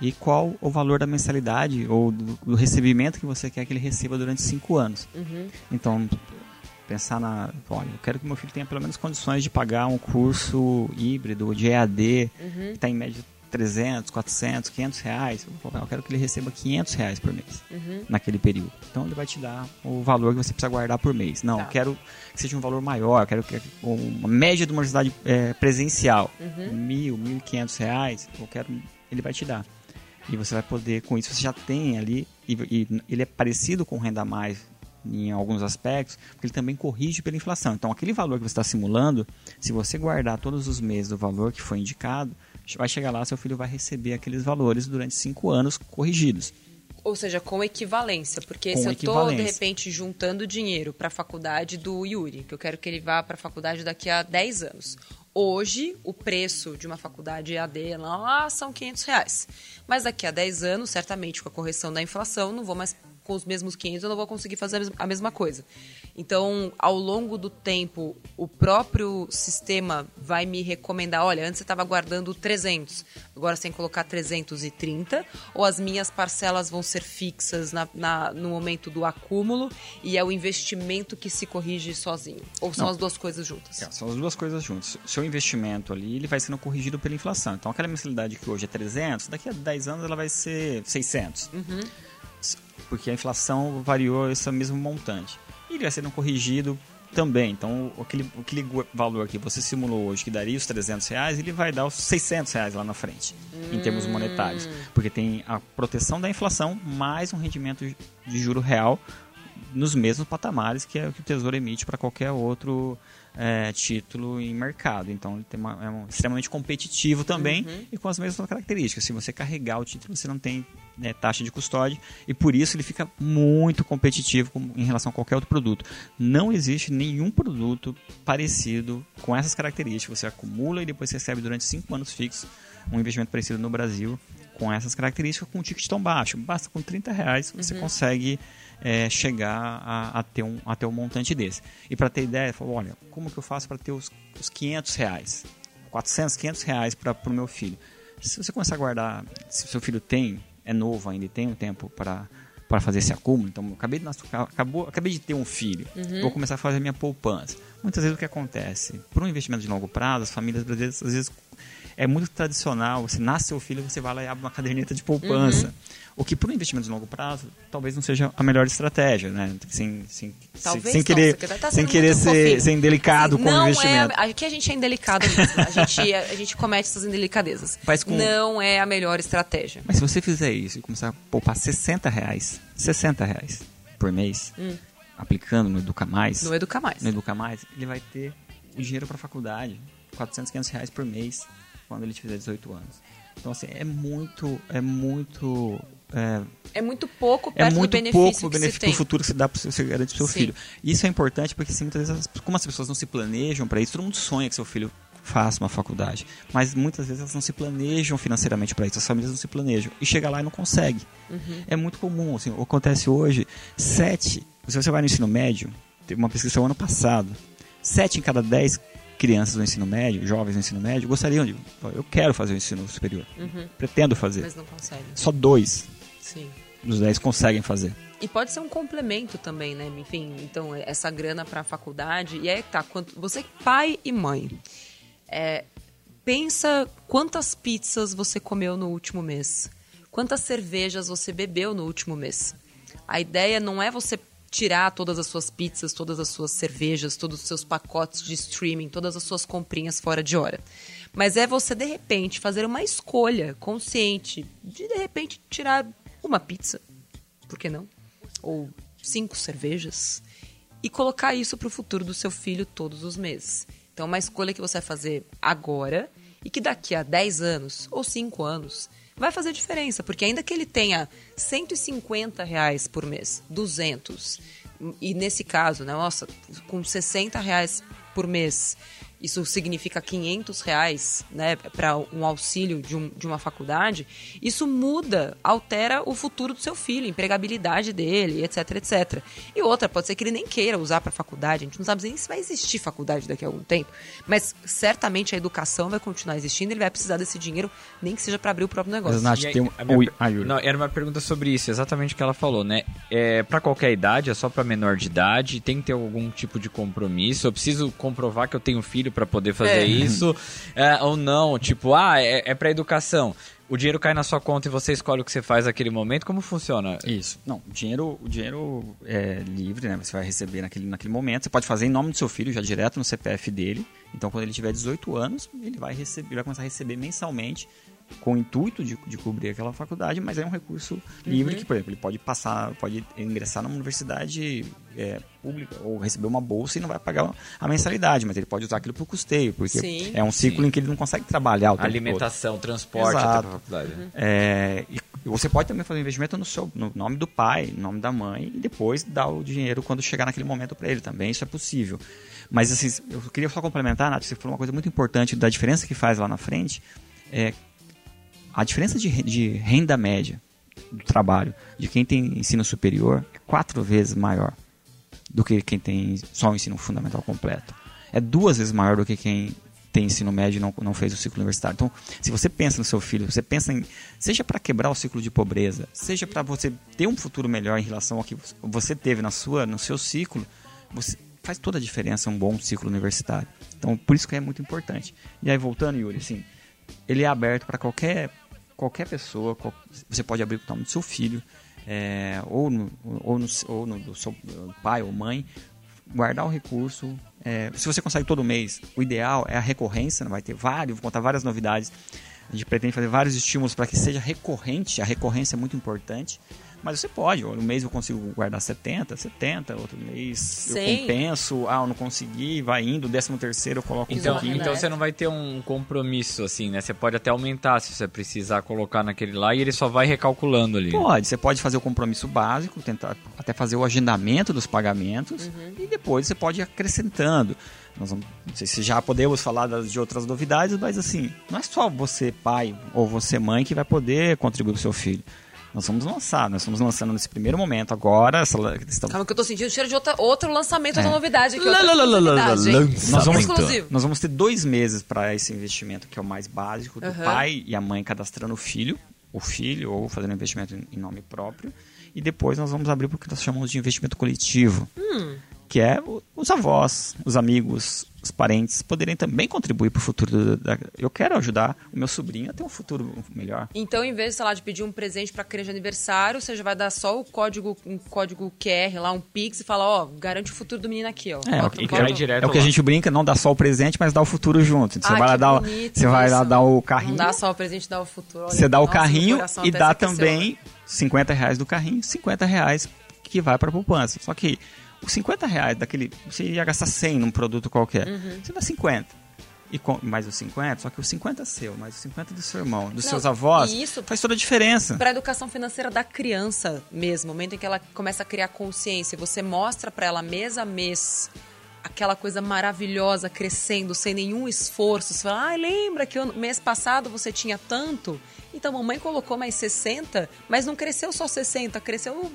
e qual o valor da mensalidade ou do, do recebimento que você quer que ele receba durante cinco anos. Uhum. Então, pensar na. Olha, eu quero que meu filho tenha pelo menos condições de pagar um curso híbrido de EAD, uhum. que está em média 300, 400, 500 reais. Eu quero que ele receba 500 reais por mês uhum. naquele período. Então ele vai te dar o valor que você precisa guardar por mês. Não, tá. eu quero que seja um valor maior, eu quero que uma média de uma universidade é, presencial, uhum. mil, mil e quinhentos reais, eu quero, ele vai te dar. E você vai poder, com isso, você já tem ali, e, e ele é parecido com o Renda Mais em alguns aspectos, porque ele também corrige pela inflação. Então, aquele valor que você está simulando, se você guardar todos os meses do valor que foi indicado, vai chegar lá, seu filho vai receber aqueles valores durante cinco anos corrigidos. Ou seja, com equivalência, porque com se eu estou, de repente, juntando dinheiro para a faculdade do Yuri, que eu quero que ele vá para a faculdade daqui a 10 anos, Hoje, o preço de uma faculdade EAD lá são 500 reais. Mas daqui a 10 anos, certamente, com a correção da inflação, não vou mais com os mesmos 500, eu não vou conseguir fazer a mesma coisa. Então, ao longo do tempo, o próprio sistema vai me recomendar: olha, antes você estava guardando 300, agora você tem que colocar 330, ou as minhas parcelas vão ser fixas na, na, no momento do acúmulo e é o investimento que se corrige sozinho? Ou são Não. as duas coisas juntas? É, são as duas coisas juntas. Seu investimento ali ele vai sendo corrigido pela inflação. Então, aquela mensalidade que hoje é 300, daqui a 10 anos ela vai ser 600. Uhum. Porque a inflação variou esse mesmo montante e ele vai sendo corrigido também. Então, aquele, aquele valor que você simulou hoje, que daria os 300 reais, ele vai dar os 600 reais lá na frente, hum. em termos monetários. Hum. Porque tem a proteção da inflação mais um rendimento de juro real nos mesmos patamares que é o que o Tesouro emite para qualquer outro é, título em mercado. Então ele tem uma, é um, extremamente competitivo também uhum. e com as mesmas características. Se você carregar o título, você não tem né, taxa de custódia e por isso ele fica muito competitivo com, em relação a qualquer outro produto. Não existe nenhum produto parecido com essas características. Você acumula e depois recebe durante cinco anos fixos um investimento parecido no Brasil com essas características com um ticket tão baixo. Basta com 30 reais você uhum. consegue é, chegar a, a, ter um, a ter um montante desse. E para ter ideia, falou, olha, como que eu faço para ter os, os 500 reais? 400, 500 reais para o meu filho. Se você começar a guardar, se o seu filho tem, é novo ainda e tem um tempo para para fazer esse acúmulo. Então, acabei de, acabou, acabei de ter um filho, uhum. vou começar a fazer minha poupança. Muitas vezes o que acontece? Por um investimento de longo prazo, as famílias brasileiras às vezes é muito tradicional. Você nasce seu filho, você vai lá e abre uma caderneta de poupança. Uhum. O que, para um investimento de longo prazo, talvez não seja a melhor estratégia, né? Sem, sem, talvez sem, querer, tá sem querer ser, ser indelicado com o investimento. É, aqui a gente é indelicado mesmo. a, gente, a gente comete essas indelicadezas. Com... Não é a melhor estratégia. Mas se você fizer isso e começar a poupar 60 reais, 60 reais por mês, hum. aplicando no Educa Mais... No Educa Mais. No Educa Mais, ele vai ter o dinheiro para a faculdade. 400, 500 reais por mês quando ele tiver 18 anos. Então, assim, é muito, é muito é, é, muito pouco é perto é muito do benefício pouco o benefício do futuro que você dá para você garante para seu Sim. filho. Isso é importante porque assim, muitas vezes, como as pessoas não se planejam para isso, todo mundo sonha que seu filho faça uma faculdade, mas muitas vezes elas não se planejam financeiramente para isso, as famílias não se planejam e chega lá e não consegue. Uhum. É muito comum, assim, acontece hoje, sete, se você vai no ensino médio, teve uma pesquisa ano passado, sete em cada dez crianças no ensino médio, jovens no ensino médio, gostariam de. Eu quero fazer o ensino superior. Pretendo fazer. Mas não consegue. Só dois Sim. dos dez conseguem fazer. E pode ser um complemento também, né? Enfim, então, essa grana para a faculdade. E aí tá, quanto, você, pai e mãe, é, pensa quantas pizzas você comeu no último mês. Quantas cervejas você bebeu no último mês. A ideia não é você tirar todas as suas pizzas, todas as suas cervejas, todos os seus pacotes de streaming, todas as suas comprinhas fora de hora. Mas é você, de repente, fazer uma escolha consciente de, de repente, tirar uma pizza. Por que não? Ou cinco cervejas. E colocar isso para o futuro do seu filho todos os meses. Então, é uma escolha que você vai fazer agora e que daqui a 10 anos ou 5 anos vai fazer diferença, porque ainda que ele tenha 150 reais por mês, 200, e nesse caso, né, nossa, com 60 reais por mês, isso significa 500 reais né, para um auxílio de, um, de uma faculdade, isso muda, altera o futuro do seu filho, a empregabilidade dele, etc, etc. E outra, pode ser que ele nem queira usar para faculdade, a gente não sabe nem se vai existir faculdade daqui a algum tempo, mas certamente a educação vai continuar existindo, ele vai precisar desse dinheiro, nem que seja para abrir o próprio negócio. Mas, Nath, aí, tem um. minha ah. Não, era uma pergunta sobre isso, exatamente o que ela falou, né? É, para qualquer idade, é só para menor de idade, tem que ter algum tipo de compromisso. Eu preciso comprovar que eu tenho filho para poder fazer É. isso, é, ou não? Tipo, ah, é, é para educação. O dinheiro cai na sua conta e você escolhe o que você faz naquele momento. Como funciona? Isso. Não, o dinheiro, o dinheiro é livre, né? Você vai receber naquele, naquele momento. Você pode fazer em nome do seu filho, já direto no CPF dele. Então, quando ele tiver 18 anos, ele vai receber, ele vai começar a receber mensalmente com o intuito de, de cobrir aquela faculdade, mas é um recurso livre que, por exemplo, ele pode passar, pode ingressar numa universidade é, pública ou receber uma bolsa e não vai pagar a mensalidade, mas ele pode usar aquilo para o custeio, porque Sim. é um ciclo Sim. em que ele não consegue trabalhar o tempo todo. Alimentação, transporte Exato. faculdade. É, e você pode também fazer um investimento no, seu, no nome do pai, no nome da mãe, e depois dar o dinheiro quando chegar naquele momento para ele também. Isso é possível. Mas assim, eu queria só complementar, Nath, você falou uma coisa muito importante da diferença que faz lá na frente. É a diferença de, de renda média do trabalho de quem tem ensino superior é quatro vezes maior do que quem tem só o ensino fundamental completo. É duas vezes maior do que quem tem ensino médio e não, não fez o ciclo universitário. Então, se você pensa no seu filho, você pensa em. Seja para quebrar o ciclo de pobreza, seja para você ter um futuro melhor em relação ao que você teve na sua, no seu ciclo, você faz toda a diferença um bom ciclo universitário. Então, por isso que é muito importante. E aí, voltando, Yuri, assim, ele é aberto para qualquer qualquer pessoa, qual- você pode abrir o nome do seu filho, é, ou, no, ou, no, ou no do seu pai ou mãe, guardar o recurso. é, se você consegue todo mês, o ideal é a recorrência, vai ter vários, vou contar várias novidades. A gente pretende fazer vários estímulos para que seja recorrente, a recorrência é muito importante. Mas você pode, um mês eu consigo guardar 70, 70, outro mês Sim. eu compenso, ah, eu não consegui, vai indo, décimo terceiro eu coloco um Então, pouquinho. então você não vai ter um compromisso, assim, né? Você pode até aumentar se você precisar colocar naquele lá e ele só vai recalculando ali. Pode, você pode fazer o compromisso básico, tentar até fazer o agendamento dos pagamentos e depois você pode ir acrescentando. Nós vamos, não sei se já podemos falar das, de outras novidades, mas assim, não é só você pai ou você mãe que vai poder contribuir para o seu filho. Nós vamos lançar, nós estamos lançando nesse primeiro momento agora, essa, estamos, Calma que eu tô sentindo cheiro de outra, outro lançamento, outra É. novidade aqui. Outra lá, hein? lançamento. nós vamos, Exclusivo. nós vamos ter dois meses para esse investimento, que é o mais básico, do Aham. pai e a mãe cadastrando o filho, o filho, ou fazendo investimento em- nome próprio. E depois nós vamos abrir para o que nós chamamos de investimento coletivo, Hum. que é os avós, os amigos, os parentes poderem também contribuir para o futuro. Da, eu quero ajudar o meu sobrinho a ter um futuro melhor. Então, em vez, sei lá, de pedir um presente pra criança de aniversário, você já vai dar só o código, um código QR lá, um Pix, e fala, ó, garante o futuro do menino aqui, ó. É, Bota- o que- bota- direto É o que a gente brinca, não dá só o presente, mas dá o futuro junto. Então, Ah, você vai lá dar, o- bonito você vai lá dar o carrinho. Não dá só o presente, dá o futuro. Olha, Você dá o nossa, meu carrinho e dá também 50 reais do carrinho, 50 reais que vai para a poupança. Só que 50 reais daquele. Você ia gastar 100 num produto qualquer. Uhum. Você dá 50. E com, mais os 50, só que os 50 é seu, mais os 50 é do seu irmão, dos Não, seus avós. isso- faz toda a diferença. Para a educação financeira da criança mesmo, o momento em que ela começa a criar consciência, você mostra para ela mês a mês aquela coisa maravilhosa crescendo sem nenhum esforço. Você fala, ah, lembra que mês passado você tinha tanto? Então mamãe colocou mais 60, mas não cresceu só 60, cresceu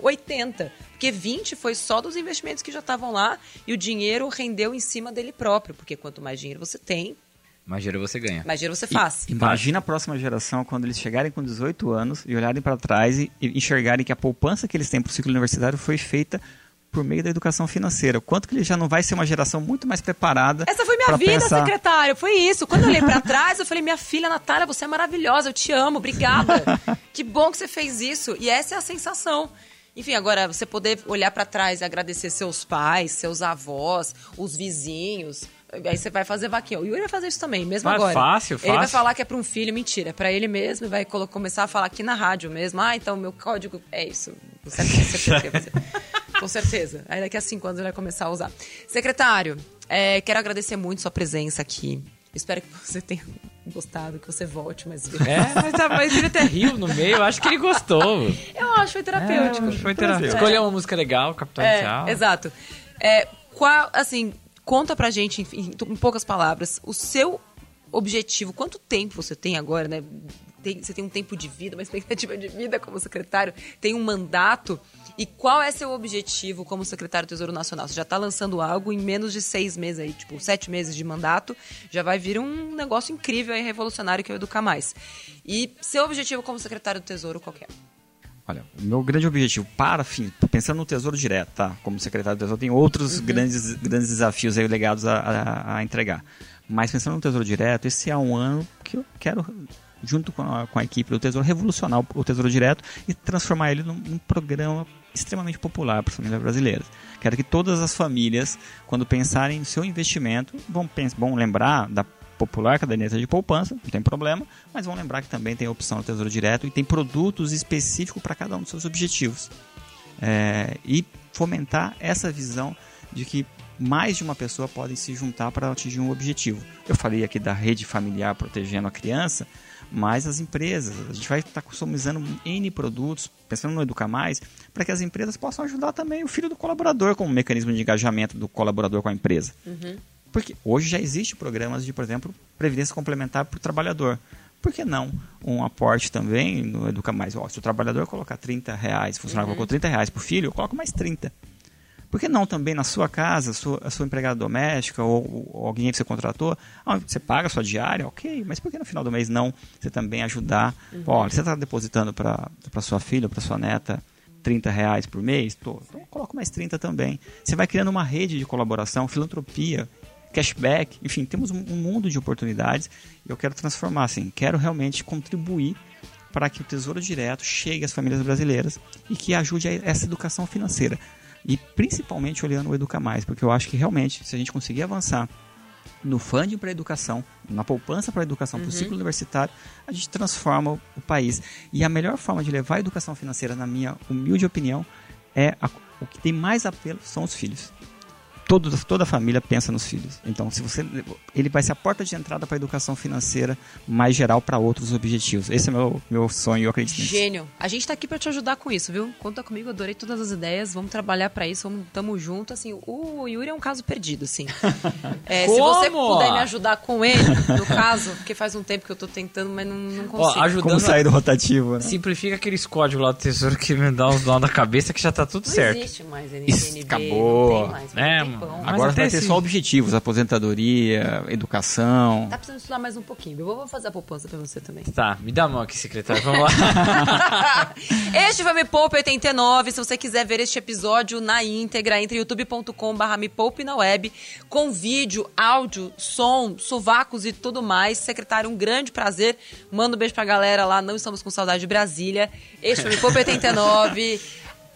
80. Porque 20 foi só dos investimentos que já estavam lá e o dinheiro rendeu em cima dele próprio. Porque quanto mais dinheiro você tem, Mais dinheiro você ganha. mais dinheiro você faz. Imagina a próxima geração quando eles chegarem com 18 anos e olharem para trás e, e enxergarem que a poupança que eles têm para o ciclo universitário foi feita por meio da educação financeira. O Quanto que ele já não vai ser uma geração muito mais preparada Essa foi minha vida, pensar... secretário. Foi isso. Quando eu olhei pra trás, eu falei: minha filha Natália, você é maravilhosa, eu te amo, obrigada. que bom que você fez isso. E essa é a sensação. Enfim, agora você poder olhar pra trás e agradecer seus pais, seus avós, os vizinhos. Aí você vai fazer vaquinha. O Yuri vai fazer isso também, mesmo Mas agora. fácil, Ele vai fácil. falar que é pra um filho, mentira. É pra ele mesmo e vai começar a falar aqui na rádio mesmo. Ah, então meu código é isso. Com certeza. Com certeza. Aí daqui a cinco anos ele vai começar a usar. Secretário, é, quero agradecer muito sua presença aqui. Espero que você tenha gostado, que você volte mais vezes. É, mas, tá, mas ele até riu no meio, eu acho que ele gostou. Eu acho foi terapêutico. É, foi terapêutico. Escolheu uma música legal, Capital É, Inicial. exato. É, qual, assim, conta pra gente, em, em poucas palavras, o seu objetivo, quanto tempo você tem agora, né? Tem- você tem um tempo de vida, uma expectativa de vida como secretário, tem um mandato. E qual é seu objetivo como secretário do Tesouro Nacional? Você já está lançando algo em menos de seis meses aí, tipo, sete meses de mandato, já vai vir um negócio incrível e revolucionário que é o Educar Mais. E seu objetivo como secretário do Tesouro, qual é? Olha, meu grande objetivo para, fim, pensando no Tesouro Direto, tá? Como secretário do Tesouro, tem outros grandes, grandes desafios aí legados a, a- a entregar. Mas pensando no Tesouro Direto, esse é um ano que eu quero, junto com a, com a equipe do Tesouro, revolucionar o, o Tesouro Direto e transformar ele num, num programa extremamente popular para as famílias brasileiras. Quero que todas as famílias, quando pensarem no seu investimento, vão, vão lembrar da popular caderneta de poupança, não tem problema, mas vão lembrar que também tem a opção do Tesouro Direto e tem produtos específicos para cada um dos seus objetivos. É, e fomentar essa visão de que mais de uma pessoa podem se juntar para atingir um objetivo. Eu falei aqui da rede familiar protegendo a criança, mas as empresas, a gente vai estar customizando N produtos, pensando no Educar Mais, para que as empresas possam ajudar também o filho do colaborador como mecanismo de engajamento do colaborador com a empresa. Porque hoje já existe programas de, por exemplo, previdência complementar para o trabalhador. Por que não um aporte também no Educa Mais? Ó, se o trabalhador colocar 30 reais, o funcionário colocou 30 reais para o filho, eu coloco mais 30. Por que não também na sua casa, sua, a sua empregada doméstica ou, ou alguém que você contratou, ah, você paga a sua diária, ok, mas por que no final do mês não você também ajudar? Olha, você está depositando para sua filha, para sua neta 30 reais por mês? Tô, então coloca mais 30 também. Você vai criando uma rede de colaboração, filantropia, cashback, enfim, temos um, um mundo de oportunidades e eu quero transformar, assim, quero realmente contribuir para que o Tesouro Direto chegue às famílias brasileiras e que ajude a essa educação financeira. E principalmente olhando o Educa Mais, porque eu acho que realmente, se a gente conseguir avançar no funding para a educação, na poupança para a educação, para o ciclo universitário, a gente transforma o, o país. E a melhor forma de levar a educação financeira, na minha humilde opinião, é a- o que tem mais apelo são os filhos. Todo, toda a família pensa nos filhos. Então, se você, ele vai ser a porta de entrada para a educação financeira mais geral para outros objetivos. Esse é meu meu sonho, eu acredito nisso. Gênio. A gente tá aqui pra te ajudar com isso, viu? Conta comigo, adorei todas as ideias. Vamos trabalhar pra isso, vamos, tamo junto. Assim, o Yuri é um caso perdido, assim. É, se você puder me ajudar com ele, no caso, porque faz um tempo que eu tô tentando, mas não, não Ó, consigo. ajudando Como sair do rotativo, né? Simplifica aqueles códigos lá do tesouro que me dá uns nó na cabeça que já tá tudo não certo. existe mais Isso, NTNB, acabou. não tem mais. faz É, Agora vai ter esse- só objetivos, aposentadoria, educação. Tá precisando estudar mais um pouquinho. Eu vou fazer a poupança pra você também. Tá, me dá a mão aqui, secretário. Vamos lá. este foi Me Poupe 89. Se você quiser ver este episódio na íntegra, entre youtube.com.br Me Poupe na web, com vídeo, áudio, som, sovacos e tudo mais. Secretário, um grande prazer. Manda um beijo pra galera lá. Não estamos com saudade de Brasília. Este foi Me Poupe 89.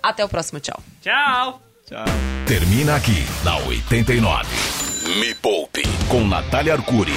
Até o próximo. Tchau. Tchau. Tchau. Termina aqui na 89. Me Poupe com Natália Arcuri.